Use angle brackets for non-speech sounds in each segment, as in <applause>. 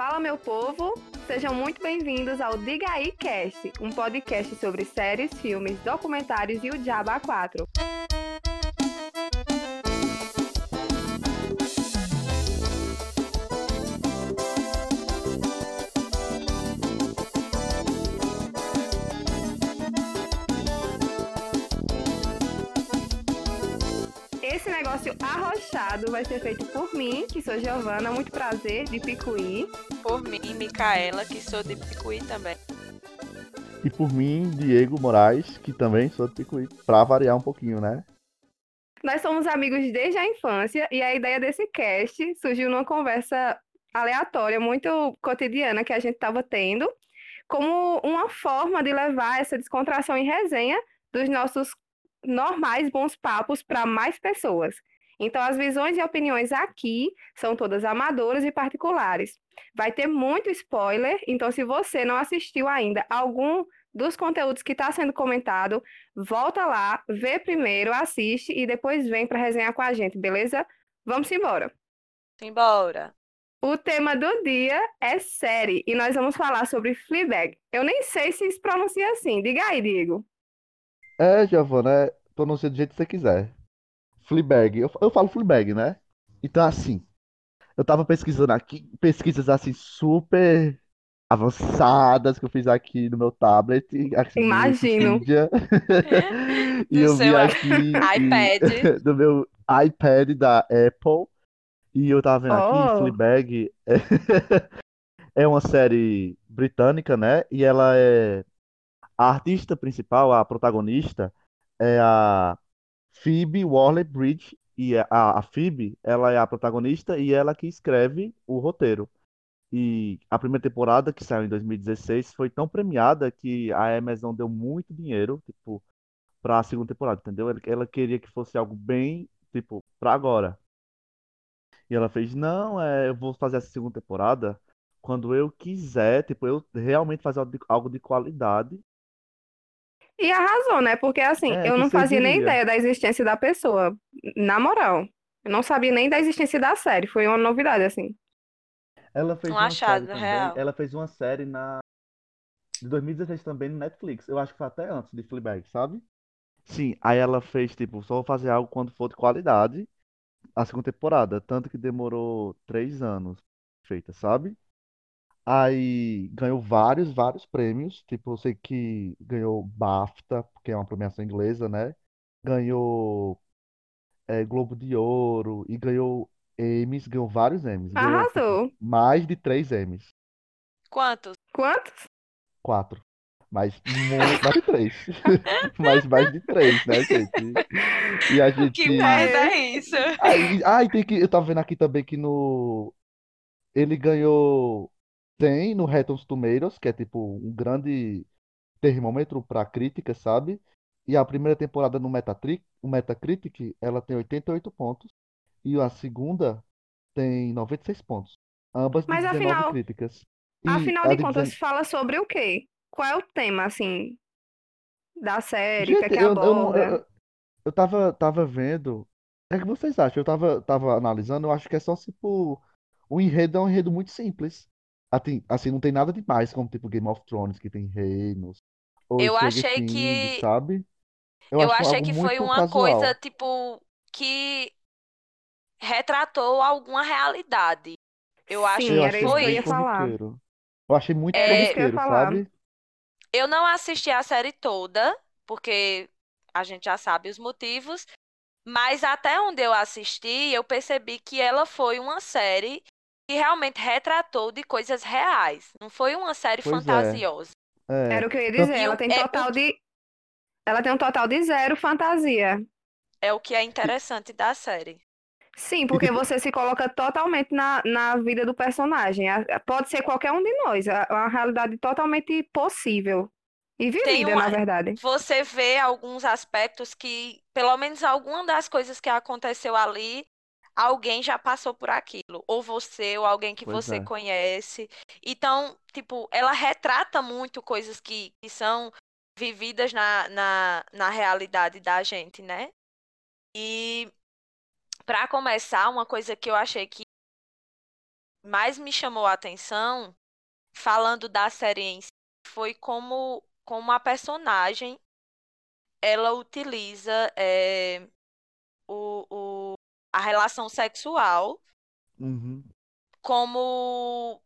Fala, meu povo! Sejam muito bem-vindos ao Diga aí Cast, um podcast sobre séries, filmes, documentários e o Diabo A4. Esse negócio arrochado vai ser feito por mim, que sou Giovana, muito prazer, de Picuí. Por mim, Micaela, que sou de Picuí também. E por mim, Diego Moraes, que também sou de Picuí, pra variar um pouquinho, né? Nós somos amigos desde a infância e a ideia desse cast surgiu numa conversa aleatória, muito cotidiana que a gente estava tendo, como uma forma de levar essa descontração em resenha dos nossos normais bons papos para mais pessoas. Então, as visões e opiniões aqui são todas amadoras e particulares. Vai ter muito spoiler, então, se você não assistiu ainda algum dos conteúdos que está sendo comentado, volta lá, vê primeiro, assiste e depois vem para resenhar com a gente, beleza? Vamos embora. Simbora. O tema do dia é série e nós vamos falar sobre Fleabag. Eu nem sei se se pronuncia assim. Diga aí, Diego. É, Giovana, é, pronuncia do jeito que você quiser. Fleabag, eu, eu falo Fleabag, né? Então, assim, eu tava pesquisando aqui, pesquisas assim super avançadas que eu fiz aqui no meu tablet. Assim, <laughs> Imagino. Wikipedia. <laughs> e Do eu vi aqui iPad. <laughs> do meu iPad da Apple. E eu tava vendo aqui, Oh. Fleabag é, é uma série britânica, né? E ela é a artista principal, a protagonista é a Phoebe Waller-Bridge e a, a Phoebe, ela é a protagonista e ela que escreve o roteiro. E a primeira temporada, que saiu em 2016, foi tão premiada que a Amazon deu muito dinheiro, tipo, para a segunda temporada, entendeu? Ela, ela queria que fosse algo bem, tipo, para agora. E ela fez, não, é, eu vou fazer essa segunda temporada quando eu quiser, tipo, eu realmente fazer algo de, algo de qualidade. E arrasou, né? Porque assim, É, eu não fazia nem ideia da existência da pessoa. Na moral. Eu não sabia nem da existência da série. Foi uma novidade, assim. Ela fez Um uma achado série também. real. Ela fez uma série na de 2016 também no Netflix. Eu acho que foi até antes de Fleabag, sabe? Sim, aí ela fez tipo, só vou fazer algo quando for de qualidade. A segunda temporada, tanto que demorou três anos feita, sabe? Aí ganhou vários, vários prêmios. Tipo, eu sei que ganhou BAFTA, porque é uma premiação inglesa, né? Ganhou é, Globo de Ouro e ganhou Emmys, ganhou vários Emmys. Ganhou tipo, Arrasou. mais de três Emmys. Quantos? Quantos? Quatro. Mas muito, mais de três. <laughs> Mas mais de três, né, gente? E a <laughs> gente. Que merda é isso? Aí, ai, tem que. Eu tava vendo aqui também que no. Ele ganhou 100 no Rotten Tomatoes, que é tipo um grande termômetro pra crítica, sabe? E a primeira temporada no Metatric, o Metacritic, ela tem 88 pontos. E a segunda tem 96 pontos. Ambas Mas 19 afinal- críticas. E Afinal de contas, 19 fala sobre o quê? Qual é o tema, assim, da série? O que é Gente, que eu, eu, eu, eu tava, tava vendo. É que vocês acham? Eu tava, tava analisando, eu acho que é só tipo. O enredo é um enredo muito simples. Assim, assim, não tem nada demais, como tipo Game of Thrones, que tem reinos. Ou Eu Stranger achei Things, que- sabe? Eu acho achei que foi uma casual. coisa, tipo, que retratou alguma realidade. Eu acho Sim, Eu que era achei isso que eu foi ia falar. Eu achei muito É, eu corriqueiro, sabe? Eu não assisti a série toda, porque a gente já sabe os motivos, mas até onde eu assisti, eu percebi que ela foi uma série que realmente retratou de coisas reais. Não foi uma série Pois é. fantasiosa. É. Era o que eu ia Tanto- dizer. Ela tem é total de. Ela tem um total de zero fantasia. É o que é interessante da série. Sim, porque você se coloca totalmente na, na vida do personagem. Pode ser qualquer um de nós. É uma realidade totalmente possível. E vivida, uma- na verdade. Você vê alguns aspectos que, pelo menos alguma das coisas que aconteceu ali, alguém já passou por aquilo. Ou você, ou alguém que Pois você é. conhece. Então, tipo, ela retrata muito coisas que, que são vividas na, na, na realidade da gente, né? E, pra começar, uma coisa que eu achei que mais me chamou a atenção, falando da série em si, foi como, como a personagem ela utiliza é, o, o, a relação sexual Uhum. como.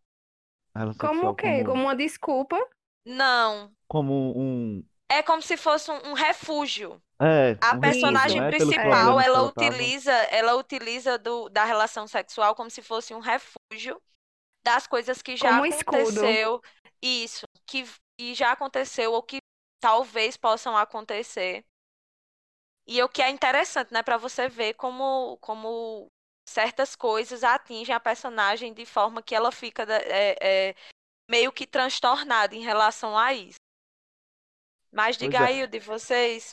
Relação Como sexual o quê? Como, Como uma desculpa. Não. como um. É como se fosse um, um refúgio. É, A um personagem refúgio? Pelos principal, que ela utiliza, ela utiliza do, da relação sexual como se fosse um refúgio das coisas que já Como um escudo. aconteceu, isso, que e já aconteceu ou que talvez possam acontecer. E o que é interessante, né, para você ver como como certas coisas atingem a personagem de forma que ela fica é, é, meio que transtornada em relação a isso. Mas Pois diga é. aí o de vocês.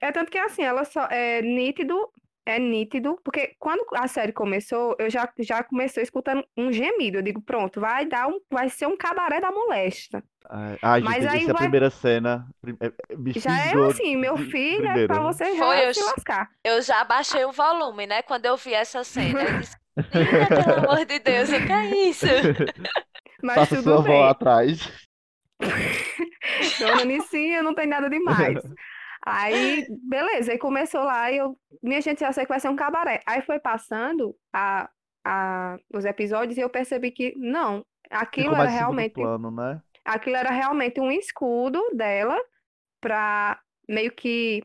É tanto que assim, ela só é nítido, é nítido, porque quando a série começou, eu já, já comecei escutando um gemido. Eu digo, pronto, vai dar um, vai ser um cabaré da molesta. Ai, Ai, Mas gente, aí essa é a vai- primeira cena. é- é- Me Já é assim, meu filho, é primeiro. pra você já Foi, eu se ch- lascar. Eu já baixei o volume, né? Quando eu vi essa cena. Eu disse, "Menina, <laughs> pelo amor de Deus, o que é isso? <laughs> Mas Faça tudo sua bem. avó atrás. <laughs> Dona Nicinha, não tem nada demais. Aí, beleza, aí começou lá e eu, minha gente, já sei que vai ser um cabaré. Aí foi passando a, a, os episódios e eu percebi que não, aquilo era realmente, plano, né? aquilo era realmente um escudo dela para meio que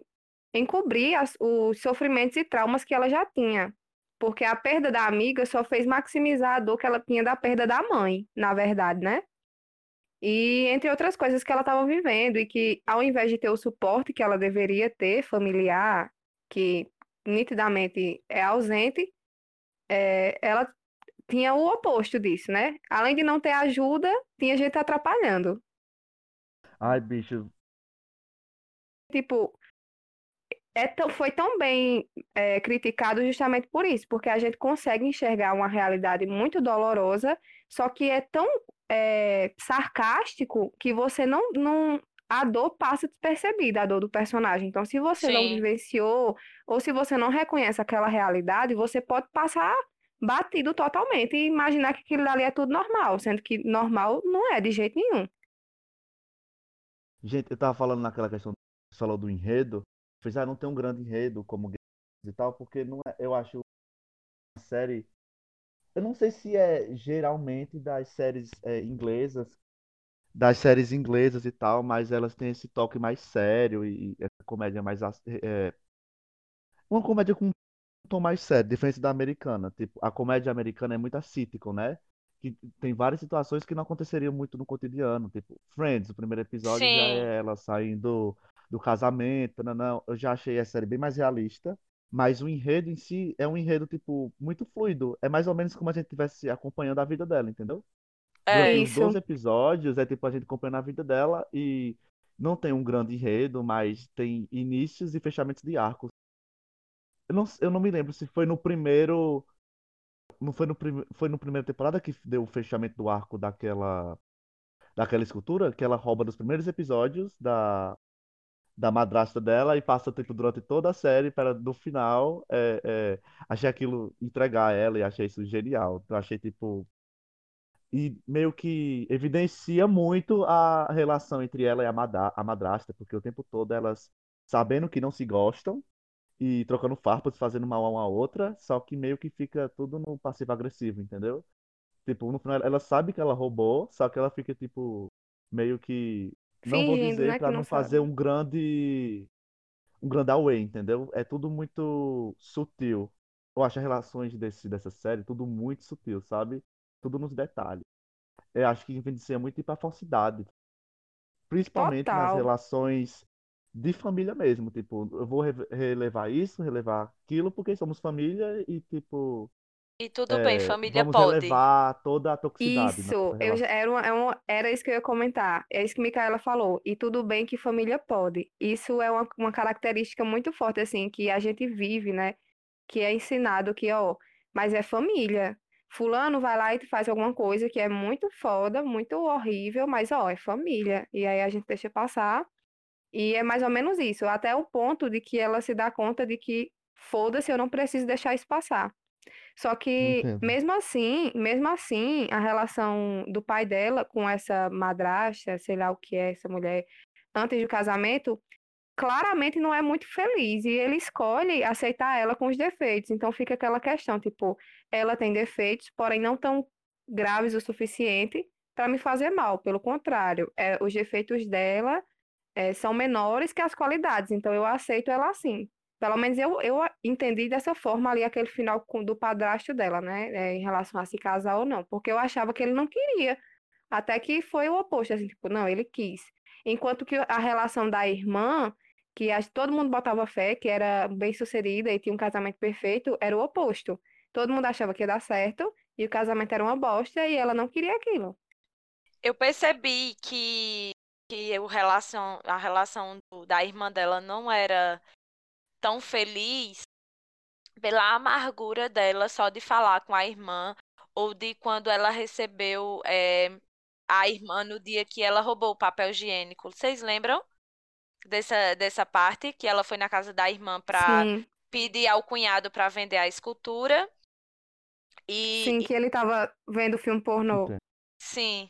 encobrir as- os sofrimentos e traumas que ela já tinha. Porque a perda da amiga só fez maximizar a dor que ela tinha da perda da mãe, na verdade, né? E entre outras coisas que ela estava vivendo, e que ao invés de ter o suporte que ela deveria ter, familiar, que nitidamente é ausente, é, ela tinha o oposto disso, né? Além de não ter ajuda, tinha gente atrapalhando. Ai, bicho. Tipo, é tão- foi tão bem é, criticado justamente por isso, porque a gente consegue enxergar uma realidade muito dolorosa, só que é tão é, sarcástico que você não, não. A dor passa despercebida, a dor do personagem. Então, se você não Sim. vivenciou, ou se você não reconhece aquela realidade, você pode passar batido totalmente e imaginar que aquilo ali é tudo normal, sendo que normal não é de jeito nenhum. Gente, eu tava falando naquela questão, você falou do enredo. Fez, ah, não tem um grande enredo como e tal, porque não é, eu acho uma série. Eu não sei se é geralmente das séries é, inglesas, das séries inglesas e tal, mas elas têm esse toque mais sério e essa comédia mais. É, uma comédia com um tom mais sério, diferente da americana. Tipo, a comédia americana é muito a sitcom, né? Que tem várias situações que não aconteceriam muito no cotidiano. Tipo, Friends, o primeiro episódio já Sim. é ela saindo do casamento, não, não. Eu já achei a série bem mais realista. Mas o enredo em si é um enredo, tipo, muito fluido. É mais ou menos como a gente estivesse acompanhando a vida dela, entendeu? É, Durante os Isso. 12 episódios, é tipo a gente acompanhando a vida dela e não tem um grande enredo, mas tem inícios e fechamentos de arcos. Eu não, eu não me lembro se foi no primeiro. Não foi no, prim, foi no primeira temporada que deu o fechamento do arco daquela. Daquela escultura, que ela rouba dos primeiros episódios da, da madrasta dela e passa tipo, durante toda a série para no final é, é, achei aquilo entregar ela e achei isso genial. Eu achei tipo. E meio que evidencia muito a relação entre ela e a, madra- a madrasta, porque o tempo todo elas sabendo que não se gostam e trocando farpas, fazendo mal a uma outra, só que meio que fica tudo no passivo-agressivo, entendeu? Tipo, no final ela sabe que ela roubou, só que ela fica, tipo, meio que. Não vou Fingindo, dizer né, que não não fazer um grande. Um grande away, entendeu? É tudo muito sutil. Eu acho as relações desse, dessa série tudo muito sutil, sabe? Tudo nos detalhes. Eu acho que evidencia muito ir pra falsidade. Principalmente nas Total. relações de família mesmo. Tipo, eu vou re- relevar isso, relevar aquilo, porque somos família e, tipo, E tudo bem, é, família vamos pode. relevar toda a toxicidade na Isso, eu já, era, uma, é uma- era isso que eu ia comentar. É isso que Micaela falou. E tudo bem que família pode. Isso é uma, uma característica muito forte, assim, que a gente vive, né? Que é ensinado que, ó, mas é família. Fulano vai lá e faz alguma coisa que é muito foda, muito horrível, mas, ó, é família. E aí a gente deixa passar. E é mais ou menos isso, até o ponto de que ela se dá conta de que, foda-se, eu não preciso deixar isso passar. Só que, Entendo. mesmo assim, mesmo assim, a relação do pai dela com essa madrasta, sei lá o que é essa mulher, antes do casamento, claramente não é muito feliz. E ele escolhe aceitar ela com os defeitos. Então fica aquela questão, tipo, ela tem defeitos, porém não tão graves o suficiente para me fazer mal. Pelo contrário, é, os defeitos dela é, são menores que as qualidades. Então eu aceito ela assim. Pelo menos eu, eu entendi dessa forma ali aquele final com- do padrasto dela, né? é, em relação a se casar ou não. Porque eu achava que ele não queria. Até que foi o oposto, assim, tipo, não, ele quis. Enquanto que a relação da irmã, que todo mundo botava fé, que era bem-sucedida e tinha um casamento perfeito, era o oposto. Todo mundo achava que ia dar certo e o casamento era uma bosta e ela não queria aquilo. Eu percebi que, que o relação, a relação do- da irmã dela não era tão feliz pela amargura dela só de falar com a irmã ou de quando ela recebeu eh, a irmã no dia que ela roubou o papel higiênico. Vocês lembram dessa, dessa parte? Que ela foi na casa da irmã para pedir ao cunhado para vender a escultura. E, sim, que ele tava vendo filme pornô. Entendo. Sim.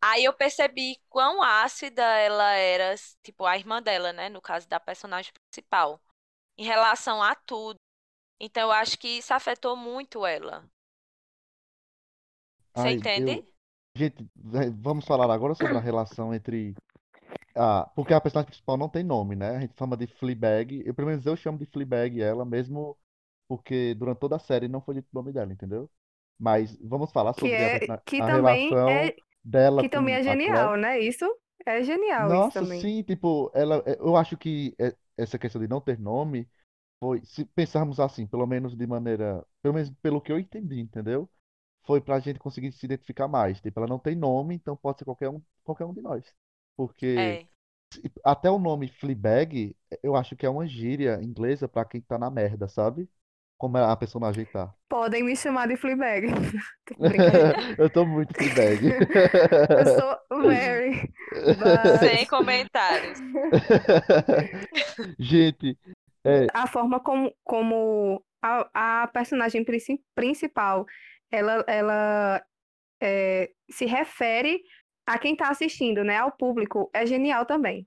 Aí eu percebi quão ácida ela era, tipo, a irmã dela, né? No caso da personagem principal, em relação a tudo. Então eu acho que isso afetou muito ela. Você Ai, entende? eu... Gente, vai- vamos falar agora sobre a relação entre. Ah, porque a personagem principal não tem nome, né? A gente chama de Fleabag. Eu, pelo menos eu chamo de Fleabag ela, mesmo porque durante toda a série não foi dito o nome dela, entendeu? Mas vamos falar Que sobre a, é, persona- que a também relação é, dela que também é genial, né? Isso é genial, Nossa, sim, tipo, ela, eu acho que essa questão de não ter nome foi, se pensarmos assim, pelo menos de maneira, pelo menos pelo que eu entendi, entendeu? Foi pra gente conseguir se identificar mais. Tipo, ela não tem nome, então pode ser qualquer um, qualquer um de nós. Porque É. até o nome Fleabag, eu acho que é uma gíria inglesa pra quem tá na merda, sabe? Como a personagem tá. Podem me chamar de Fleabag. <laughs> <laughs> Eu tô muito Fleabag. <laughs> Eu sou Mary, but Sem comentários. Gente, é, a forma como, como a, a personagem princi- principal ela, ela é, se refere a quem está assistindo, né? Ao público, é genial também.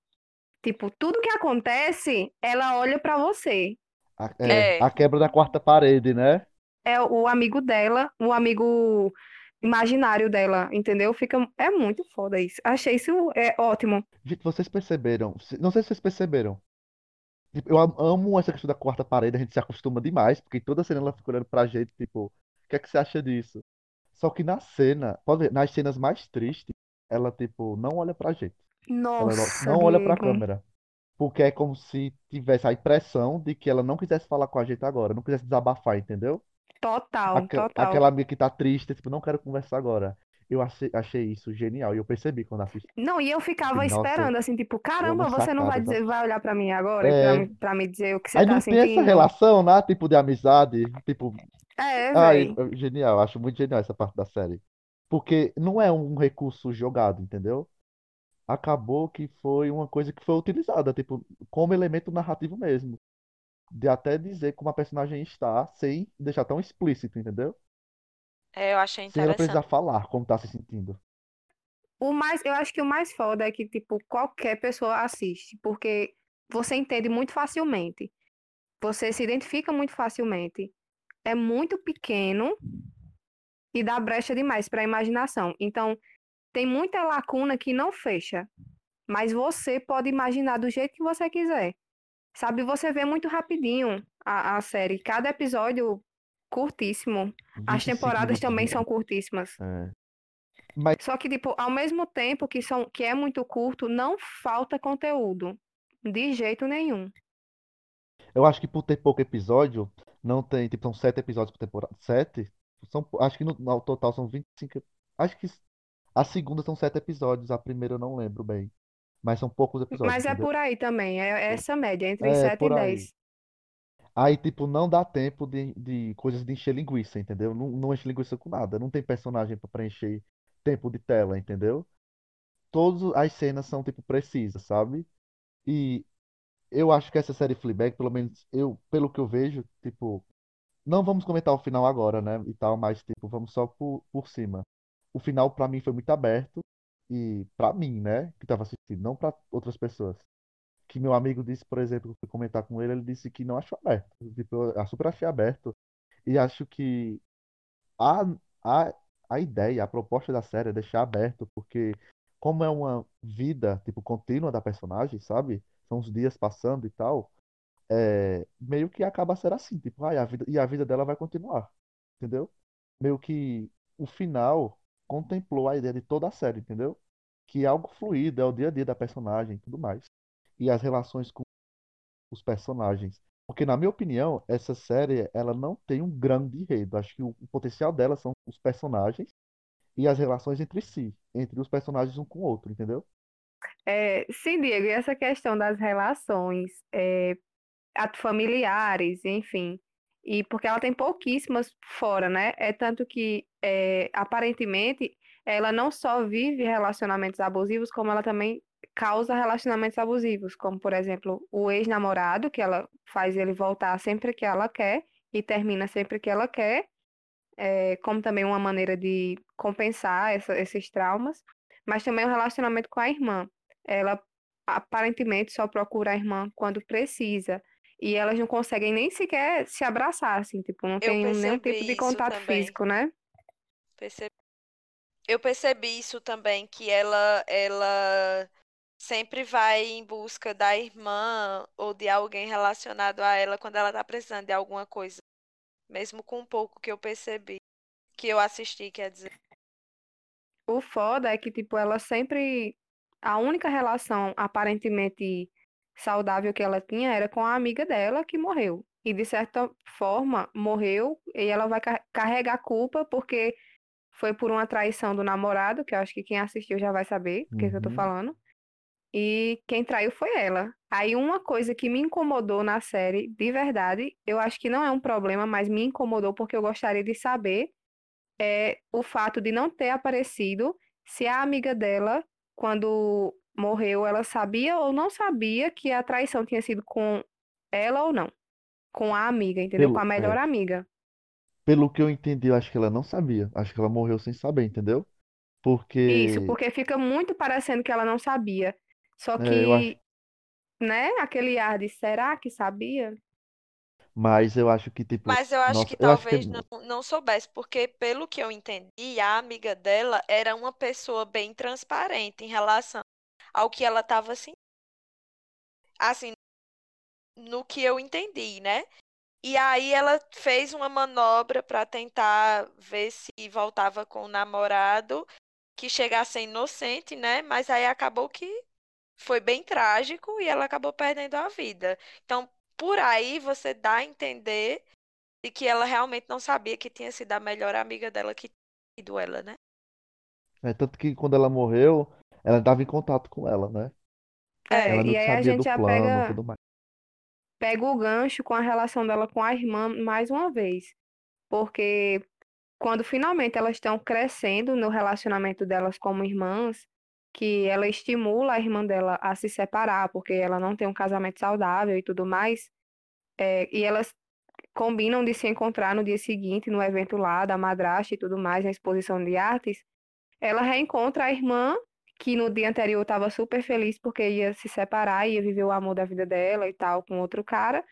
Tipo, tudo que acontece, ela olha para você. A, é, É. a quebra da quarta parede, né? É o amigo dela, o amigo imaginário dela, entendeu? Fica, é muito foda isso. Achei isso é ótimo. Gente, vocês perceberam? Não sei se vocês perceberam. Tipo, Eu am- amo essa questão da quarta parede, a gente se acostuma demais, porque toda cena ela fica olhando pra gente, tipo, o que é que você acha disso? Só que na cena, pode ver, nas cenas mais tristes, ela, tipo, não olha pra gente. Ela não, Nossa, não olha pra câmera. Porque é como se tivesse a impressão de que ela não quisesse falar com a gente agora, não quisesse desabafar, entendeu? Total, Aque- total. Aquela amiga que tá triste, tipo, não quero conversar agora. Eu achei, isso genial e eu percebi quando assisti. Não, e eu ficava Nossa, esperando, assim, tipo, caramba, você não vai dizer, vai olhar pra mim agora pra, É. me- pra me dizer o que você Aí tá não tem essa sentindo? relação, né? Tipo, de amizade. Tipo, É, ai, genial. Acho muito genial essa parte da série. Porque não é um recurso jogado, entendeu? Acabou que foi uma coisa que foi utilizada, tipo, como elemento narrativo mesmo. De até dizer como a personagem está, sem deixar tão explícito, entendeu? É, eu achei Sem ela precisar interessante. falar como tá se sentindo. O mais, eu acho que o mais foda é que, tipo, qualquer pessoa assiste, porque você entende muito facilmente. Você se identifica muito facilmente. É muito pequeno e dá brecha demais para a imaginação. Então, tem muita lacuna que não fecha, mas você pode imaginar do jeito que você quiser. Sabe, você vê muito rapidinho a, a série. Cada episódio curtíssimo. As 25 temporadas também são curtíssimas. É. Mas Só que, tipo, ao mesmo tempo que, são, que é muito curto, não falta conteúdo. De jeito nenhum. eu acho que por ter pouco episódio, não tem, tipo, são sete episódios por temporada. Sete? São, acho que no, no total são 25. Acho que a segunda são sete episódios, a primeira eu não lembro bem. Mas são poucos episódios, Mas é entendeu? por aí também. É essa média, entre É, 7 e por aí. 10. Aí, tipo, não dá tempo de, de coisas de encher linguiça, entendeu? Não, não enche linguiça com nada. Não tem personagem pra preencher tempo de tela, entendeu? Todas as cenas são, tipo, precisas, sabe? E eu acho que essa série Fleabag, pelo menos eu, pelo que eu vejo, tipo, não vamos comentar o final agora, né? E tal, mas tipo, vamos só por, por cima. O final pra mim foi muito aberto e pra mim, né, que tava assistindo, não pra outras pessoas. Que meu amigo disse, por exemplo, que comentar com ele, ele disse que não achou aberto. Tipo, eu super achei aberto e acho que a, a, a ideia, a proposta da série é deixar aberto, porque como é uma vida, tipo, contínua da personagem, sabe? São os dias passando e tal, é, meio que acaba sendo assim, tipo, ai, a vida, e a vida dela vai continuar, entendeu? Meio que o final contemplou a ideia de toda a série, entendeu? Que é algo fluido, é o dia a dia da personagem e tudo mais. E as relações com os personagens. Porque, na minha opinião, essa série ela não tem um grande enredo. Acho que o, o potencial dela são os personagens e as relações entre si, entre os personagens um com o outro, entendeu? É, sim, Diego, e essa questão das relações é, familiares, enfim, e porque ela tem pouquíssimas fora, né? É tanto que, é, aparentemente, ela não só vive relacionamentos abusivos, como ela também causa relacionamentos abusivos, como, por exemplo, o ex-namorado, que ela faz ele voltar sempre que ela quer e termina sempre que ela quer, é, como também uma maneira de compensar essa- esses traumas, mas também o relacionamento com a irmã. Ela aparentemente só procura a irmã quando precisa. E elas não conseguem nem sequer se abraçar, assim, tipo, não tem nenhum tipo de contato físico, né? Percebi. Eu percebi isso também, que ela, ela sempre vai em busca da irmã ou de alguém relacionado a ela quando ela tá precisando de alguma coisa. Mesmo com um pouco que eu percebi, que eu assisti, quer dizer. O foda é que, tipo, ela sempre. A única relação aparentemente saudável que ela tinha era com a amiga dela que morreu. E, de certa forma, morreu e ela vai car- carregar a culpa porque foi por uma traição do namorado, que eu acho que quem assistiu já vai saber o que que eu tô Uhum. falando. E quem traiu foi ela. Aí, uma coisa que me incomodou na série, de verdade, eu acho que não é um problema, mas me incomodou porque eu gostaria de saber é o fato de não ter aparecido se a amiga dela, quando morreu, ela sabia ou não sabia que a traição tinha sido com ela ou não. Com a amiga, entendeu? Com a Pelo, melhor é, amiga. pelo que eu entendi, eu acho que ela não sabia. Acho que ela morreu sem saber, entendeu? Isso, Porque porque fica muito parecendo que ela não sabia. Só é, eu acho, que, né, aquele ar de será que sabia? mas eu acho que tipo, Mas eu acho que nossa, eu acho que talvez não, não soubesse, porque pelo que eu entendi, a amiga dela era uma pessoa bem transparente em relação ao que ela estava assim, assim, no que eu entendi, né? E aí ela fez uma manobra para tentar ver se voltava com o namorado, que chegasse inocente, né? Mas aí acabou que foi bem trágico e ela acabou perdendo a vida. Então, por aí você dá a entender de que ela realmente não sabia que tinha sido a melhor amiga dela que tinha sido ela, né? é tanto que quando ela morreu, ela estava em contato com ela, né? É, Ela e aí a gente já plano, pega, pega o gancho com a relação dela com a irmã mais uma vez. Porque quando finalmente elas estão crescendo no relacionamento delas como irmãs, que ela estimula a irmã dela a se separar, porque ela não tem um casamento saudável e tudo mais, é, e elas combinam de se encontrar no dia seguinte no evento lá da madrasta e tudo mais, na exposição de artes, ela reencontra a irmã, que no dia anterior estava super feliz porque ia se separar, ia viver o amor da vida dela e tal com outro cara,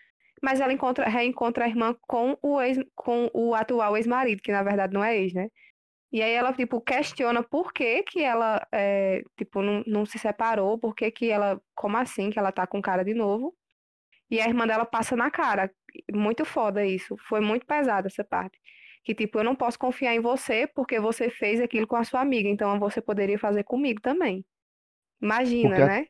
mas ela encontra, reencontra a irmã com o ex, com o atual ex-marido, que na verdade não é ex, né? E aí ela, tipo, questiona por que que ela, é, tipo, não, não se separou, por que que ela, como assim, que ela tá com cara de novo. E a irmã dela passa na cara. Muito foda isso. Foi muito pesada essa parte. Que, tipo, eu não posso confiar em você porque você fez aquilo com a sua amiga, então você poderia fazer comigo também. Imagina, Porque, a- né?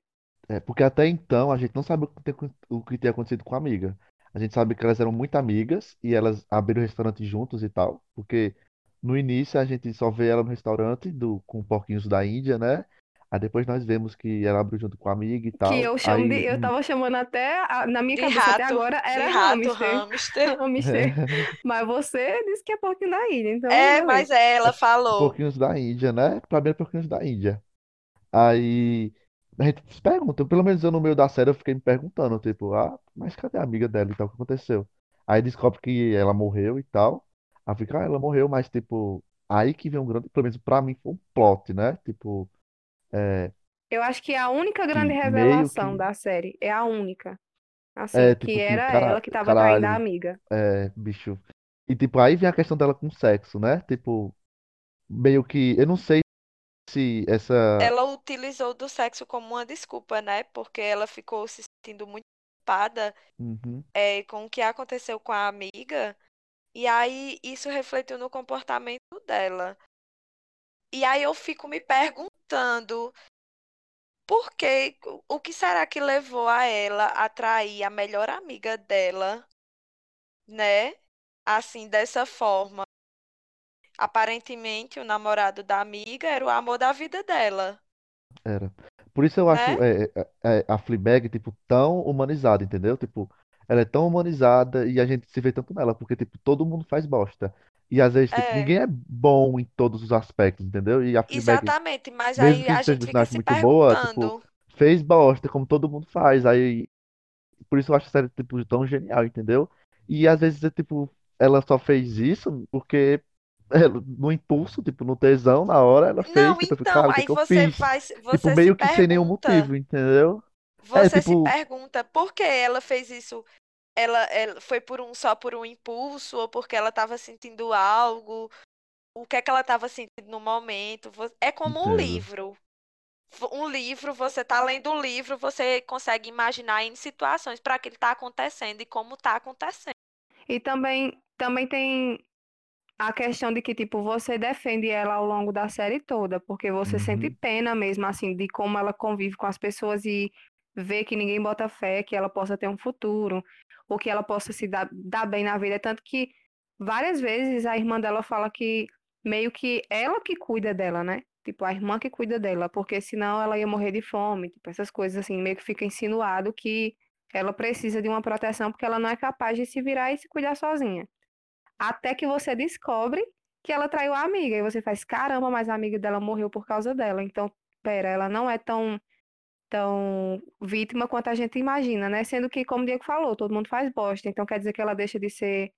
é, porque até então a gente não sabe o que, tem- o que tinha acontecido com a amiga. A gente sabe que elas eram muito amigas e elas abriram restaurante juntos e tal. Porque no início a gente só vê ela no restaurante do, com porquinhos da Índia, né? Aí depois nós vemos que ela abriu junto com a amiga e Que eu tal. chamo de. Aí. Eu hum, tava chamando até. a- Na minha De cabeça até rato, agora de era rato, hamster. hamster. <laughs> Hamster. <laughs> Mas você disse que é porquinho da ilha, então É, mas é, ela falou. porquinhos da Índia, né? Pra mim é porquinhos da Índia. Aí a gente se pergunta, pelo menos eu no meio da série eu fiquei me perguntando, tipo, ah, mas cadê a amiga dela e tal, o que aconteceu? Aí descobre que ela morreu e tal. Aí fica, ah, ela morreu, mas tipo, aí que vem um grande, pelo menos pra mim foi um plot, né? Tipo, é, Eu acho que a única grande revelação que, da série é a única, assim, é, que tipo, que o era cara, ela que tava traindo a amiga. é, bicho. E tipo, aí vem a questão dela com sexo, né? Tipo, meio que, eu não sei se essa, Ela utilizou do sexo como uma desculpa, né? Porque ela ficou se sentindo muito culpada, Uhum, é, com o que aconteceu com a amiga. E aí isso refletiu no comportamento dela. E aí eu fico me perguntando por que, o que será que levou a ela a trair a melhor amiga dela, né? Assim, dessa forma. Aparentemente, o namorado da amiga era o amor da vida dela, era. Por isso eu né? acho é, é, é, a Fleabag, tipo, tão humanizada, entendeu? Tipo, ela é tão humanizada e a gente se vê tanto nela, porque, tipo, todo mundo faz bosta. E às vezes, tipo, É, ninguém é bom em todos os aspectos, entendeu? E a Fleabag, exatamente. Mas mesmo aí que a seja gente fica se muito boa, tipo, perguntando. fez bosta, como todo mundo faz. Aí, por isso eu acho a série, tipo, tão genial, entendeu? E às vezes, é, tipo, ela só fez isso porque, <laughs> é, no impulso, tipo, no tesão, na hora, ela fez, Não, tipo, então, cara, o que é aí que eu você fiz? vai, Tipo, você se meio que sem nenhum pergunta, motivo, entendeu? É, você se tipo, pergunta por que ela fez isso? Ela, ela foi por um só por um impulso ou porque ela estava sentindo algo? O que é que ela estava sentindo no momento? É como um entendo. livro. Vo- Um livro, você tá lendo um livro, você consegue imaginar em situações para que ele tá acontecendo e como tá acontecendo. E também, também tem a questão de que, tipo, você defende ela ao longo da série toda, porque você sente Uhum, pena mesmo, assim, de como ela convive com as pessoas e vê que ninguém bota fé, que ela possa ter um futuro, ou que ela possa se dar, dar bem na vida. Tanto que várias vezes a irmã dela fala que meio que ela que cuida dela, né? Tipo, a irmã que cuida dela, porque senão ela ia morrer de fome, tipo, essas coisas assim, meio que fica insinuado que ela precisa de uma proteção porque ela não é capaz de se virar e se cuidar sozinha. Até que você descobre que ela traiu a amiga. E você faz, caramba, mas a amiga dela morreu por causa dela. Então, pera, ela não é tão, tão vítima quanto a gente imagina, né? Sendo que, como o Diego falou, todo mundo faz bosta. Então, quer dizer que ela deixa de ser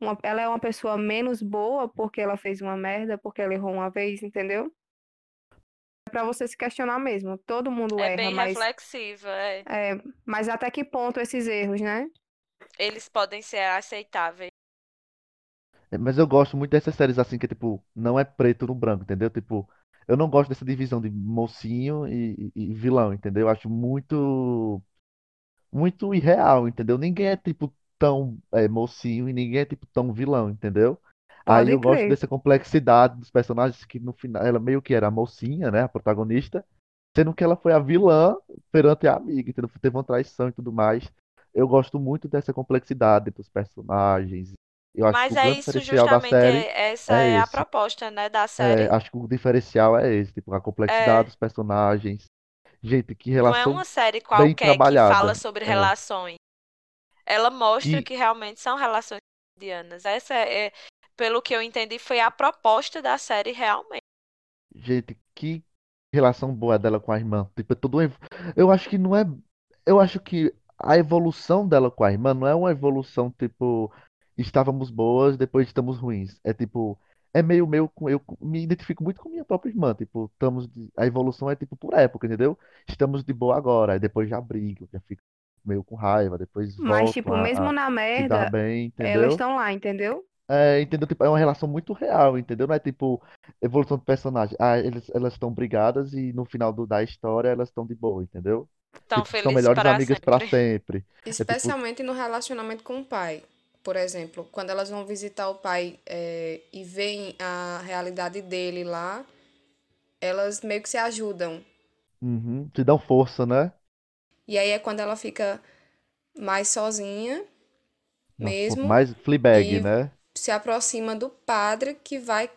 uma, ela é uma pessoa menos boa porque ela fez uma merda, porque ela errou uma vez, entendeu? É pra você se questionar mesmo. Todo mundo É erra, bem mas, reflexiva, é. é, mas até que ponto esses erros, né? Eles podem ser aceitáveis. É, Mas eu gosto muito dessas séries assim que, tipo, não é preto no branco, entendeu? Tipo, eu não gosto dessa divisão de mocinho e, e- e vilão, entendeu? Eu acho muito, muito irreal, entendeu? Ninguém é, tipo, tão é, mocinho e ninguém é, tipo, tão vilão, entendeu? Aí Pode eu gosto crer. dessa complexidade dos personagens que no final, ela meio que era a mocinha, né? A protagonista, sendo que ela foi a vilã perante a amiga, entendeu? Teve uma traição e tudo mais. Eu gosto muito dessa complexidade dos personagens. Eu acho que Mas o é grande isso diferencial da justamente, série é- essa é é a esse. proposta, né, da É, série. acho que o diferencial é esse, tipo, a complexidade É, dos personagens. Gente, que não é relação uma série qualquer que fala trabalhada. sobre É, relações. Ela mostra que, que realmente são relações cotidianas. Essa é, é, pelo que eu entendi, foi a proposta da série realmente. gente, que relação boa dela com a irmã. Tipo, é tudo. ev- Eu acho que não é. Eu acho que a evolução dela com a irmã não é uma evolução tipo, estávamos boas, depois estamos ruins. É tipo, é meio meio com eu me identifico muito com minha própria irmã, tipo, estamos de- a evolução é tipo por época, entendeu? Estamos de boa agora, aí depois já brigo, já fico meio com raiva, depois Mas, tipo, mesmo a, a na se dar merda, bem, elas entendeu? estão lá, entendeu? É, entendeu? Tipo, é uma relação muito real, entendeu? Não é tipo evolução do personagem. Ah, eles, elas estão brigadas e no final do, da história elas estão de boa, entendeu? Tão Tipo, são felizes melhores para amigas pra sempre. sempre. É tipo, Especialmente no relacionamento com o pai. Por exemplo, quando elas vão visitar o pai é, e veem a realidade dele lá, elas meio que se ajudam. uhum, te dão força, né? E aí é quando ela fica mais sozinha Nossa, mesmo mais Fleabag, e né? se aproxima do padre que vai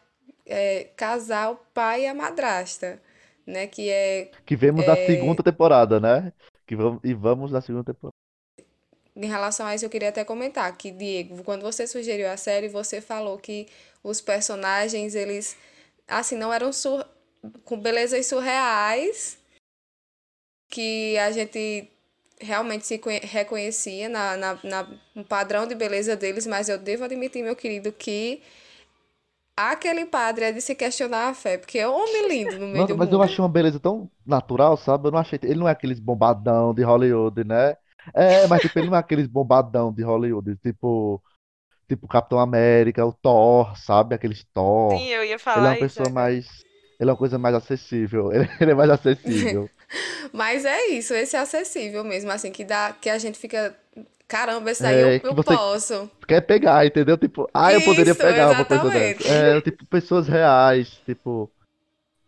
é, casar o pai e a madrasta, né? Que é Que vemos da segunda temporada, né? Que vamos, e vamos da segunda temporada. Em relação a isso, eu queria até comentar que, Diego, quando você sugeriu a série, você falou que os personagens, eles, assim, não eram sur com belezas surreais, que a gente realmente se reconhecia na, na, na, no padrão de beleza deles, mas eu devo admitir, meu querido, que aquele padre é de se questionar a fé, porque é um homem lindo no meio Nossa, do mas mundo. eu achei uma beleza tão natural, sabe? Eu não achei. Ele não é aqueles bombadão de Hollywood, né? É, mas tipo, ele não é aqueles bombadão de Hollywood, tipo, tipo Capitão América, o Thor, sabe? Aqueles Thor. Sim, eu ia Ele é falar uma isso. pessoa é. mais. Ele é uma coisa mais acessível. <laughs> Ele, ele é mais acessível. <laughs> Mas é isso, esse é acessível mesmo, assim, que dá, que a gente fica, caramba, esse daí eu, É, que eu você- posso. Quer pegar, entendeu? Tipo, ah, eu poderia Isso, pegar uma coisa exatamente. dessa. É, tipo, pessoas reais, tipo.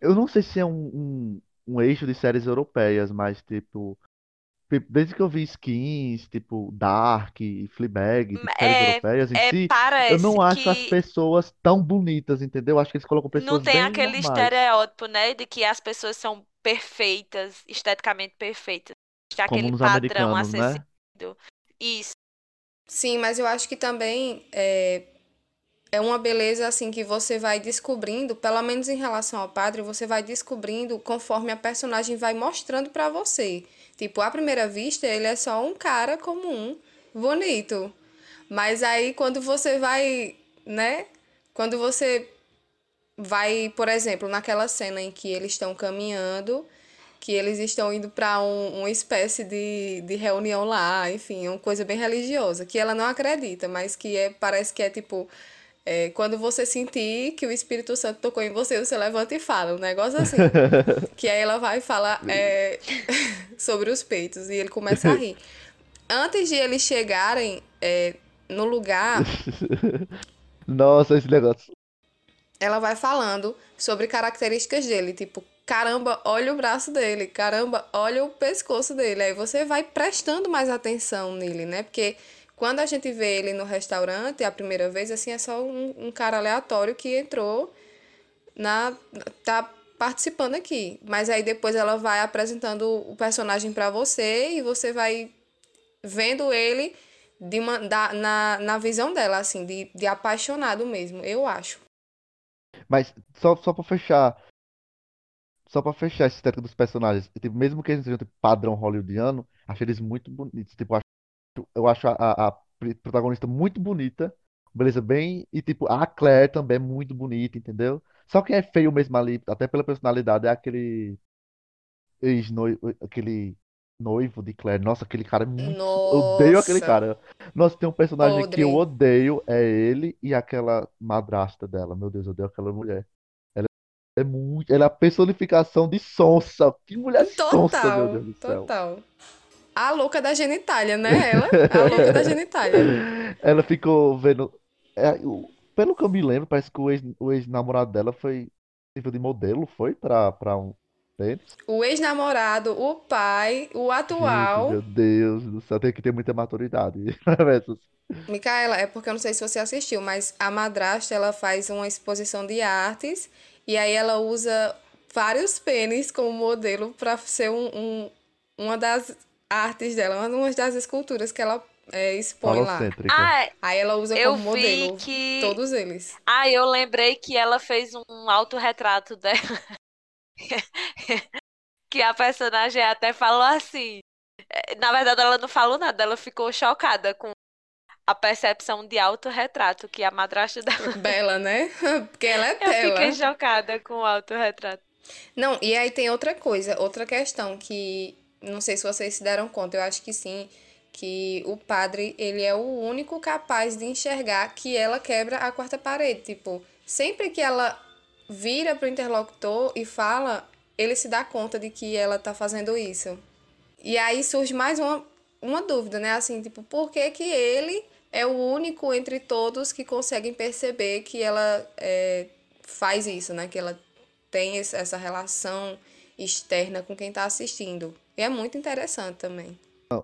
Eu não sei se é um, um, um eixo de séries europeias, mas tipo. Desde que eu vi skins, tipo, Dark e Fleabag, tipo, séries É- europeias em É, si, eu não acho as que pessoas tão bonitas, entendeu? Eu acho que eles colocam pessoas não tem bem aquele normais. estereótipo, né, de que as pessoas são perfeitas, esteticamente perfeitas. Tem Como aquele nos padrão americanos, né? acessível. Isso. Sim, mas eu acho que também é, é uma beleza assim que você vai descobrindo, pelo menos em relação ao padre, você vai descobrindo conforme a personagem vai mostrando pra você. Tipo, à primeira vista, ele é só um cara comum, bonito. Mas aí quando você vai, né? Quando você vai, por exemplo, naquela cena em que eles estão caminhando, que eles estão indo para um, uma espécie de, de reunião lá, enfim, uma coisa bem religiosa, que ela não acredita, mas que é, parece que é tipo. É, quando você sentir que o Espírito Santo tocou em você, você levanta e fala, um negócio assim. <laughs> que aí ela vai falar é, <laughs> sobre os peitos e ele começa a rir. Antes de eles chegarem é, no lugar, <laughs> Nossa, esse negócio. ela vai falando sobre características dele, tipo, caramba, olha o braço dele, caramba, olha o pescoço dele. Aí você vai prestando mais atenção nele, né? Porque quando a gente vê ele no restaurante a primeira vez, assim, é só um, um cara aleatório que entrou na. tá participando aqui. Mas aí depois ela vai apresentando o personagem pra você e você vai vendo ele de uma, da, na, na visão dela, assim, de, de apaixonado mesmo, eu acho. Mas só, só pra fechar. Só pra fechar esse estética dos personagens. Tipo, mesmo que eles sejam tipo, padrão hollywoodiano, acho eles muito bonitos. Tipo, eu acho, a, a- a protagonista muito bonita. Beleza, bem. E tipo, a Claire também é muito bonita, entendeu? Só quem é feio mesmo ali, até pela personalidade, é aquele ex-noivo, aquele noivo de Claire. Nossa, aquele cara é muito. Eu odeio aquele Nossa. cara. Nossa, tem um personagem que eu Podre. odeio, é ele e aquela madrasta dela. Meu Deus, eu odeio aquela mulher. Ela é muito. Ela é a personificação de sonsa. Que mulher sonsa, meu Total, Deus do céu. total. A louca da genitália, né? Ela, a louca da genitália. <laughs> Ela ficou vendo. é, pelo que eu me lembro, parece que o ex- ex-namorado dela foi nível de modelo, foi pra, pra um. O ex-namorado, o pai, o atual. meu Deus do céu, tem que ter muita maturidade. <laughs> Essas- Micaela, é porque eu não sei se você assistiu, mas a madrasta, ela faz uma exposição de artes e aí ela usa vários pênis como modelo para ser um, um- uma das artes dela, uma das esculturas que ela é, expõe lá. Ah, é, Aí ela usa eu como vi modelo que. todos eles. Ah, eu lembrei que ela fez um autorretrato dela. <laughs> Que a personagem até falou assim. eh, Na verdade, ela não falou nada, ela ficou chocada com a percepção de autorretrato que a madrasta dela. <laughs> Bela, né? <laughs> Porque ela é Eu bela. fiquei chocada com o autorretrato. Não, e aí tem outra coisa, outra questão que não sei se vocês se deram conta, eu acho que sim, que o padre, ele é o único capaz de enxergar que ela quebra a quarta parede, tipo, sempre que ela vira pro interlocutor e fala, ele se dá conta de que ela tá fazendo isso. E aí surge mais uma, uma dúvida, né? Assim, tipo, por que que ele é o único entre todos que conseguem perceber que ela é, faz isso, né? Que ela tem essa relação externa com quem tá assistindo. E é muito interessante também.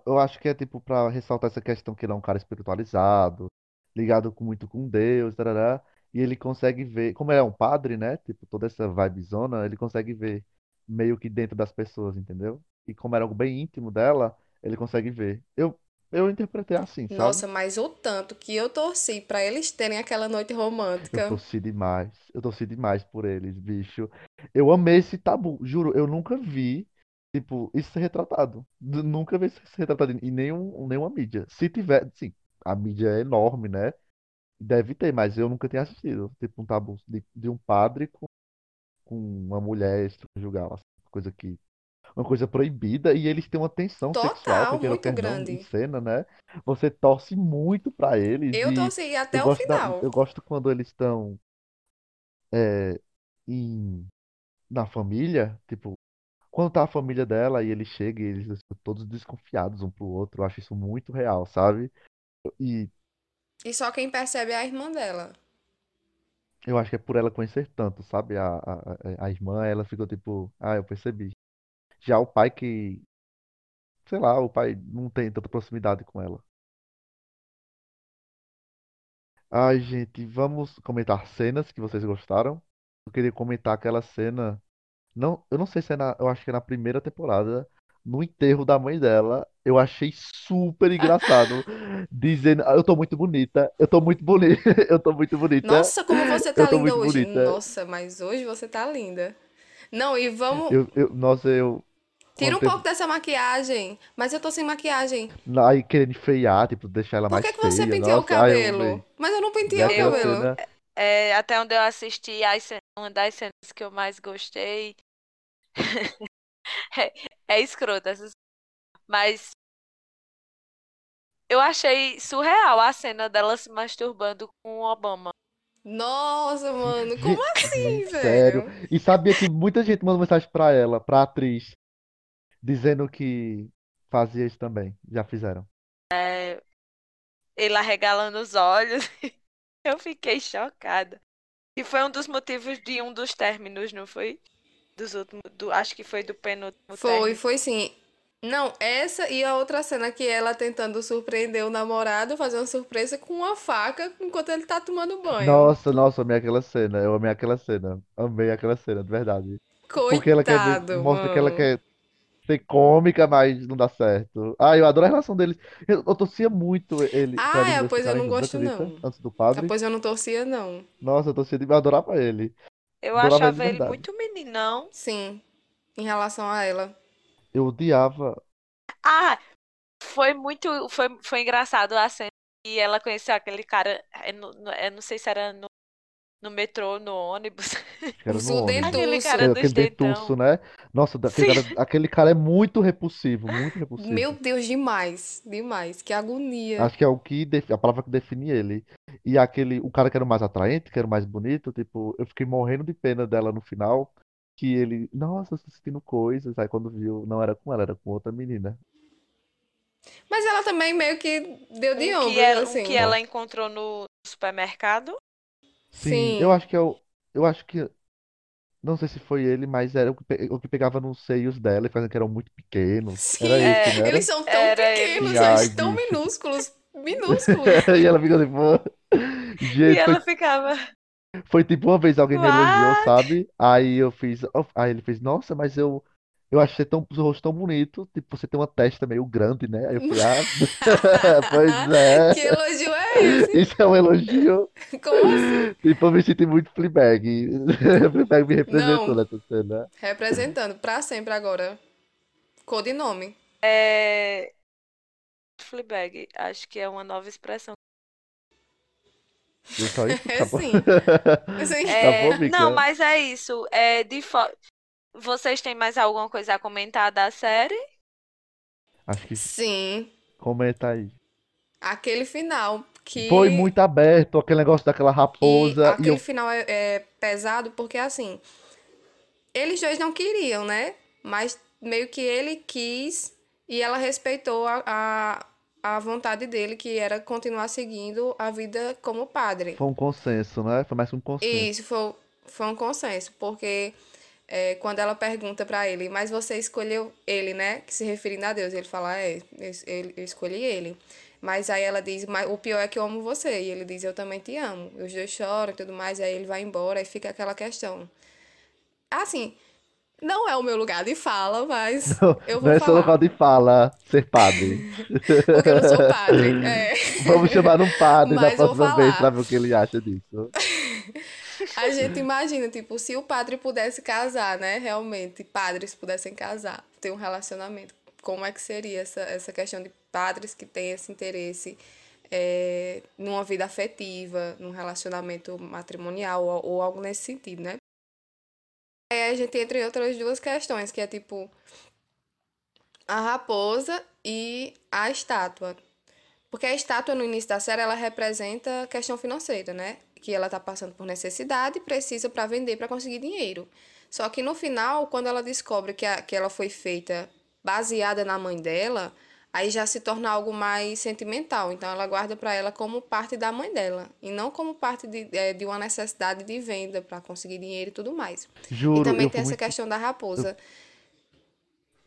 Eu acho que é tipo pra ressaltar essa questão que ele é um cara espiritualizado, ligado muito com Deus, tarará, e ele consegue ver, como ele é um padre, né? Tipo, toda essa vibezona, ele consegue ver meio que dentro das pessoas, entendeu? E como era algo bem íntimo dela, ele consegue ver. Eu, eu interpretei assim, sabe? Nossa, mas o tanto que eu torci pra eles terem aquela noite Eu romântica. torci demais. Eu torci demais por eles, bicho. Eu amei esse tabu. Juro, eu nunca vi, tipo, isso ser retratado. Nunca vi isso ser retratado em nenhum, nenhuma mídia. Se tiver, sim, a mídia é enorme, né? Deve ter, mas eu nunca tinha assistido. Tipo, um tabu de, de um padre com, com uma mulher extraconjugal, assim, coisa que. Uma coisa proibida, e eles têm uma tensão sexual, Total, porque muito não, em grande. cena, né? Você torce muito pra eles, Eu torci até eu o gosto da, final. eu gosto quando eles estão é, em, na família, tipo, quando tá a família dela e ele chega e eles estão todos desconfiados um pro outro, eu acho isso muito real, sabe? E E só quem percebe é a irmã dela. eu acho que é por ela conhecer tanto, sabe? A, a a irmã, ela ficou tipo, ah, eu percebi. Já o pai que, sei lá, o pai não tem tanta proximidade com ela. Ai, gente, vamos comentar cenas que vocês gostaram. Eu queria comentar aquela cena. Não, eu não sei se é na, eu acho que é na primeira temporada, no enterro da mãe dela. Eu achei super engraçado, <laughs> dizendo, "Ah, eu tô muito bonita, eu tô muito bonita, <laughs> eu tô muito bonita, Nossa, como você tá linda hoje. bonita. Nossa, mas hoje você tá linda. Não, e vamos. Eu, eu, nossa, eu Tira um pouco dessa maquiagem. Mas eu tô sem maquiagem. aí querendo enfeiar, tipo, deixar ela Por mais que que você feia. penteou o Nossa, ai, eu cabelo? Mas eu não Ver penteei o cabelo. cena. É, até onde eu assisti, uma das cenas que eu mais gostei <laughs> é, é escrota, mas eu achei surreal a cena dela se masturbando com o Obama. Nossa, mano, como <laughs> assim, Sério. velho? E sabia que muita gente mandou mensagem pra ela, pra atriz, dizendo que fazia isso também. Já fizeram. Ele arregalando os olhos. <laughs> Eu fiquei chocada. E foi um dos motivos de um dos términos, não foi? Dos últimos, do, acho que foi do penúltimo Foi, término. foi sim. Não, essa e a outra cena que ela tentando surpreender o namorado, fazer uma surpresa com uma faca enquanto ele tá tomando banho. Nossa, nossa, eu amei aquela cena. Eu amei aquela cena. Amei aquela cena, de verdade. Porque ela quer Coitado, mostra que ela quer ser cômica, mas não dá certo. Ah, eu adoro a relação deles. Eu, eu torcia muito ele, Ah, é, pois eu não gosto, acredita? não. Antes do Ah, padre. pois eu não torcia, não. Nossa, eu torcia de eu adorava ele. Eu Adorava ele achava ele verdade. muito meninão. Sim, em relação a ela. Eu odiava. Ah, foi muito. Foi, foi engraçado a cena que ela conheceu aquele cara. Eu não, não- eu não sei se era no, no metrô, no ônibus. Era no ônibus. Aquele Dentuço. cara É, dos aquele dentuço, dentão. né? Nossa, daquele Sim. cara, aquele cara é muito repulsivo, muito repulsivo. Meu Deus, demais. Demais. Que agonia. Acho que é o que a palavra que define ele. E aquele, o cara que era o mais atraente, que era o mais bonito, tipo, eu fiquei morrendo de pena dela no final, que ele, nossa, eu tô sentindo coisas. Aí quando viu, não era com ela, era com outra menina. Mas ela também meio que deu de ombros, que ela, um assim. que ela encontrou no supermercado. Sim, Sim. eu acho que é o, eu acho que, não sei se foi ele, mas era o que, pe- o que pegava nos seios dela e fazendo que eram muito pequenos. Sim, Era É, esse, né? eles são tão Era ele. pequenos, Ai, eles tão bicho. minúsculos. <laughs> Minúsculos. E ela fica tipo, <laughs> E gente, foi ela ficava. Foi tipo uma vez alguém me elogiou, What? sabe? Aí eu fiz. Aí ele fez, nossa, mas eu. Eu achei tão, o rosto tão bonito. Tipo, você tem uma testa meio grande, né? Aí eu falei, ah, <laughs> pois é. Que elogio é esse? Isso é um elogio. <laughs> Como assim? Tipo, eu me senti muito Fleabag. <laughs> Fleabag me representou Não. nessa cena. Representando pra sempre agora. Codinome. É... Fleabag, acho que é uma nova expressão. Só isso? <laughs> É Acabou. sim. Sim. É, Acabou, Mica? não, mas é isso. É, de fo... Vocês têm mais alguma coisa a comentar da série? Acho que Sim. comenta aí. Aquele final que. Foi muito aberto, aquele negócio daquela E raposa. E aquele eu final é, é pesado porque, assim, eles dois não queriam, né? Mas meio que ele quis e ela respeitou a, a, a vontade dele, que era continuar seguindo a vida como padre. Foi um consenso, né? Foi mais um consenso. Isso foi, foi um consenso, porque é, quando ela pergunta pra ele, mas você escolheu ele, né? Que se referindo a Deus, ele fala, é, eu eu escolhi ele. Mas aí ela diz, mas o pior é que eu amo você. E ele diz, eu também te amo. Os dois choram e tudo mais, aí ele vai embora e fica aquela questão. Assim, não é o meu lugar de fala, mas <laughs> eu Não vou é seu falar. local de fala ser padre. <laughs> Porque eu não sou padre. <laughs> É. Vamos chamar um padre da Mas vou próxima vez pra ver o que ele acha disso. A gente imagina, tipo, se o padre pudesse casar, né? Realmente, padres pudessem casar, ter um relacionamento. Como é que seria essa, essa questão de padres que têm esse interesse é, numa vida afetiva, num relacionamento matrimonial ou, ou algo nesse sentido, né? Aí a gente entra em outras duas questões, que é tipo a raposa e a estátua. Porque a estátua no início da série ela representa questão financeira, né? Que ela tá passando por necessidade e precisa para vender para conseguir dinheiro. Só que no final, quando ela descobre que, a, que ela foi feita baseada na mãe dela, aí já se torna algo mais sentimental. Então ela guarda para ela como parte da mãe dela e não como parte de, é, de uma necessidade de venda para conseguir dinheiro e tudo mais. Juro, e também tem essa muito... questão da raposa.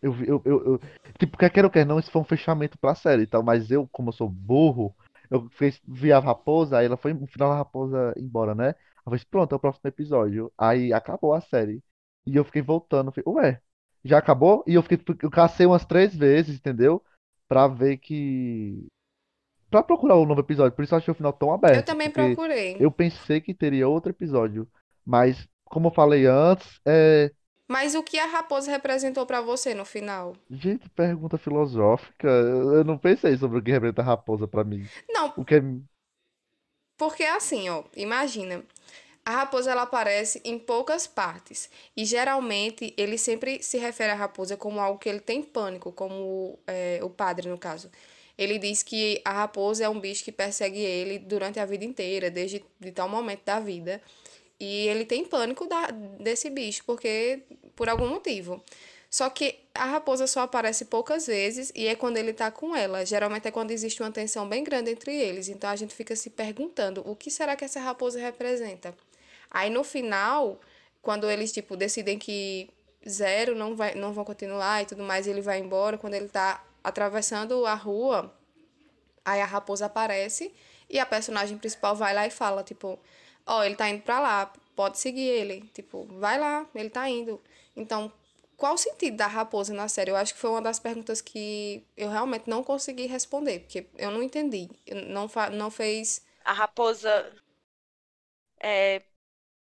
Eu, eu, eu, eu, tipo, quer queira ou quer não, isso foi um fechamento pra série e tal, mas eu, como eu sou burro, eu fez, vi a raposa, aí ela foi no final a raposa embora, né? Eu falei, pronto, é o próximo episódio. Aí acabou a série. E eu fiquei voltando, falei, ué, já acabou? E eu fiquei, eu cacei umas três vezes, entendeu? Pra ver que. Pra procurar o um novo episódio, por isso eu achei o final tão aberto. Eu também procurei. Eu pensei que teria outro episódio, mas, como eu falei antes, é. Mas o que a raposa representou para você no final? Gente, pergunta filosófica. Eu não pensei sobre o que representa a raposa para mim. Não. O que é... Porque assim, ó, imagina. A raposa ela aparece em poucas partes e geralmente ele sempre se refere à raposa como algo que ele tem pânico, como é, o padre no caso. Ele diz que a raposa é um bicho que persegue ele durante a vida inteira, desde de tal momento da vida. E ele tem pânico da, desse bicho, porque por algum motivo. Só que a raposa só aparece poucas vezes e é quando ele tá com ela. Geralmente é quando existe uma tensão bem grande entre eles. Então a gente fica se perguntando o que será que essa raposa representa. Aí no final, quando eles tipo decidem que zero não vai não vão continuar e tudo mais, ele vai embora, quando ele tá atravessando a rua, aí a raposa aparece e a personagem principal vai lá e fala tipo, ó, oh, ele tá indo para lá, pode seguir ele, tipo, vai lá, ele tá indo. Então, qual o sentido da raposa na série? Eu acho que foi uma das perguntas que eu realmente não consegui responder, porque eu não entendi. Não, não fez. A raposa. É,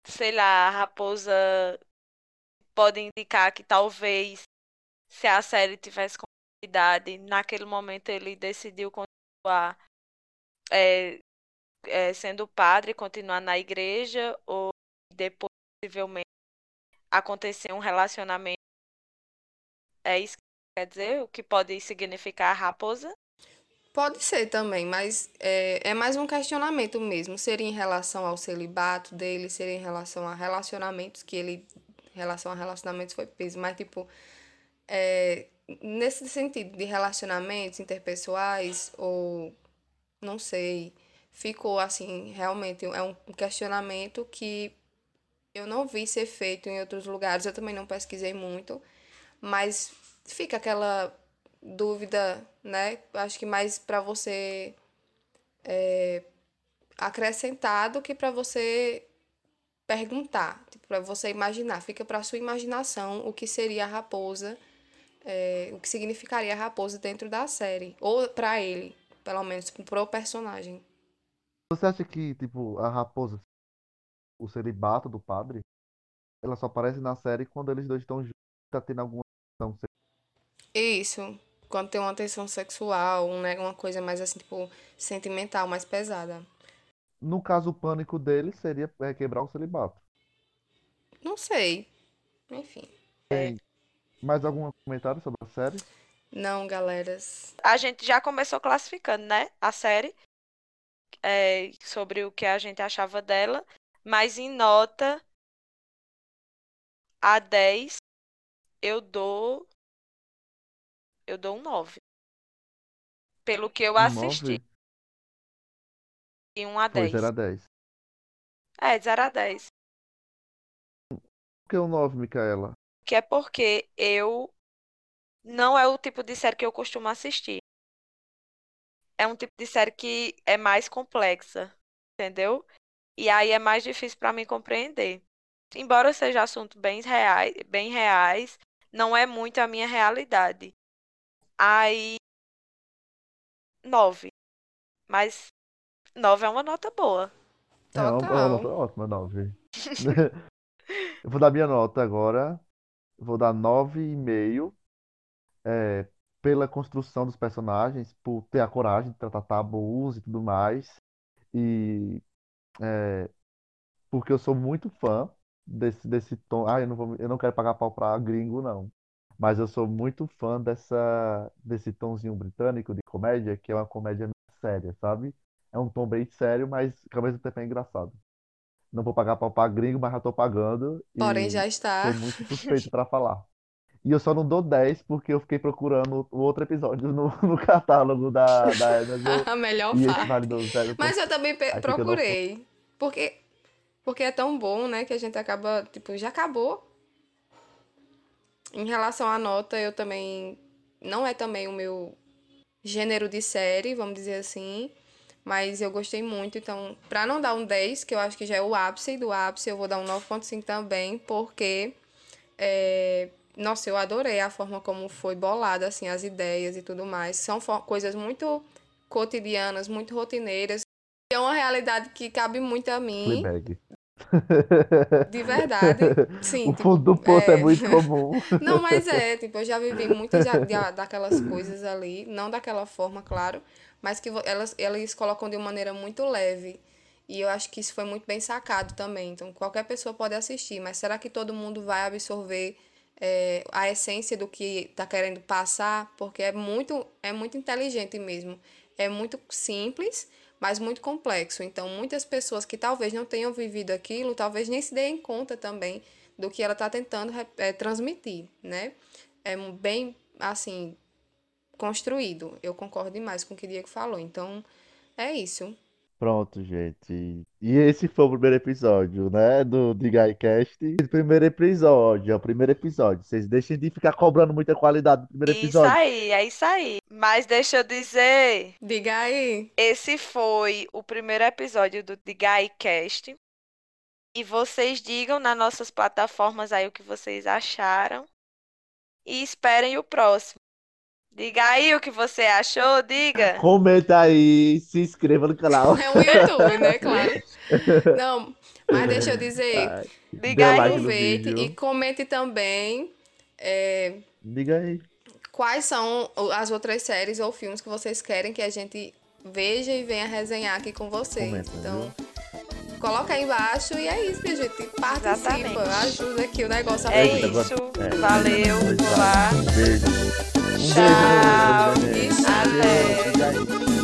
sei lá, a raposa pode indicar que talvez se a série tivesse continuidade, naquele momento ele decidiu continuar é, é, sendo padre, continuar na igreja, ou depois, possivelmente, acontecer um relacionamento. É isso que quer dizer? O que pode significar raposa? Pode ser também, mas é, é mais um questionamento mesmo. Seria em relação ao celibato dele, seria em relação a relacionamentos, que ele. Em relação a relacionamentos foi peso, mas tipo. É, nesse sentido de relacionamentos interpessoais, ou. Não sei. Ficou assim, realmente é um questionamento que eu não vi ser feito em outros lugares, eu também não pesquisei muito, mas fica aquela dúvida, né? Acho que mais para você é, acrescentar do que para você perguntar, tipo, para você imaginar. Fica para sua imaginação o que seria a raposa, é, o que significaria a raposa dentro da série, ou para ele, pelo menos para o personagem. Você acha que tipo a raposa o celibato do padre, ela só aparece na série quando eles dois estão juntos, tá tendo alguma Isso, quando tem uma tensão sexual, né, uma coisa mais assim, tipo, sentimental, mais pesada. No caso, o pânico dele seria é, quebrar o celibato. Não sei. Enfim. É. Mais algum comentário sobre a série? Não, galeras. A gente já começou classificando, né? A série. É, sobre o que a gente achava dela. Mas em nota a 10 eu dou eu dou um 9. Pelo que eu Um assisti. 9? E um a Foi 10. 0 a 10. É, de 0 a 10. Por que o 9, Micaela? Que é porque eu não é o tipo de série que eu costumo assistir. É um tipo de série que é mais complexa, entendeu? E aí é mais difícil para mim compreender. Embora seja assunto bem reais, bem reais, não é muito a minha realidade. Aí nove. Mas nove é uma nota boa. É uma, uma nota ótima, 9. <laughs> Eu vou dar minha nota agora. Eu vou dar 9,5 é, pela construção dos personagens, por ter a coragem de tratar tabus e tudo mais. E é, porque eu sou muito fã desse, desse tom. Ah, eu não vou, eu não quero pagar pau pra gringo, não. Mas eu sou muito fã dessa, desse tomzinho britânico de comédia, que é uma comédia séria, sabe? É um tom bem sério, mas que ao mesmo tempo é engraçado. Não vou pagar pau pra gringo, mas já tô pagando. Porém, E já está. sou muito suspeito pra falar. E eu só não dou 10 porque eu fiquei procurando o outro episódio no, <laughs> no catálogo da, da Amazon. <laughs> A melhor parte. Mas eu também pe- Aí fica procurei. Porque, porque é tão bom, né? Que a gente acaba, tipo, já acabou. Em relação à nota, eu também. Não é também o meu gênero de série, vamos dizer assim. Mas eu gostei muito. Então, pra não dar um 10, que eu acho que já é o ápice do ápice, eu vou dar um 9,5 também, porque. é, Nossa, eu adorei a forma como foi bolada, assim, as ideias e tudo mais. São coisas muito cotidianas, muito rotineiras. É uma realidade que cabe muito a mim, Fleabag. De verdade. Sim, O tipo, fundo do poço é, é. muito comum. <laughs> Não, mas é, tipo, eu já vivi muitas daquelas coisas ali, não daquela forma, claro, mas que elas, elas colocam de uma maneira muito leve. E eu acho que isso foi muito bem sacado também. Então, qualquer pessoa pode assistir, mas será que todo mundo vai absorver é, a essência do que está querendo passar? Porque é muito, é muito inteligente mesmo. É muito simples, mas muito complexo. Então, muitas pessoas que talvez não tenham vivido aquilo, talvez nem se deem conta também do que ela está tentando eh, transmitir, né? É bem, assim, construído. Eu concordo demais com o que o Diego falou. Então, é isso. Pronto, gente. E esse foi o primeiro episódio, né? Do de GuyCast. Esse primeiro episódio, é o primeiro episódio. Vocês deixem de ficar cobrando muita qualidade do primeiro Isso episódio. aí, é isso aí. Mas deixa eu dizer, Diga aí. esse foi o primeiro episódio do The Guycast. E vocês digam nas nossas plataformas aí o que vocês acharam. E esperem o próximo. Diga aí o que você achou, diga. <laughs> Comenta aí, se inscreva no canal. É um YouTube, né? <laughs> Claro. Não, mas deixa eu dizer, Ai, Diga aí. aproveite e comente também é, Diga aí. quais são as outras séries ou filmes que vocês querem que a gente veja e venha resenhar aqui com vocês. Comenta, então, coloca aí embaixo e é isso, minha gente. Participa, Exatamente. ajuda aqui o negócio a É isso. é. Valeu. Lá. Um beijo. Tchau. beijo. Tchau. Diga aí.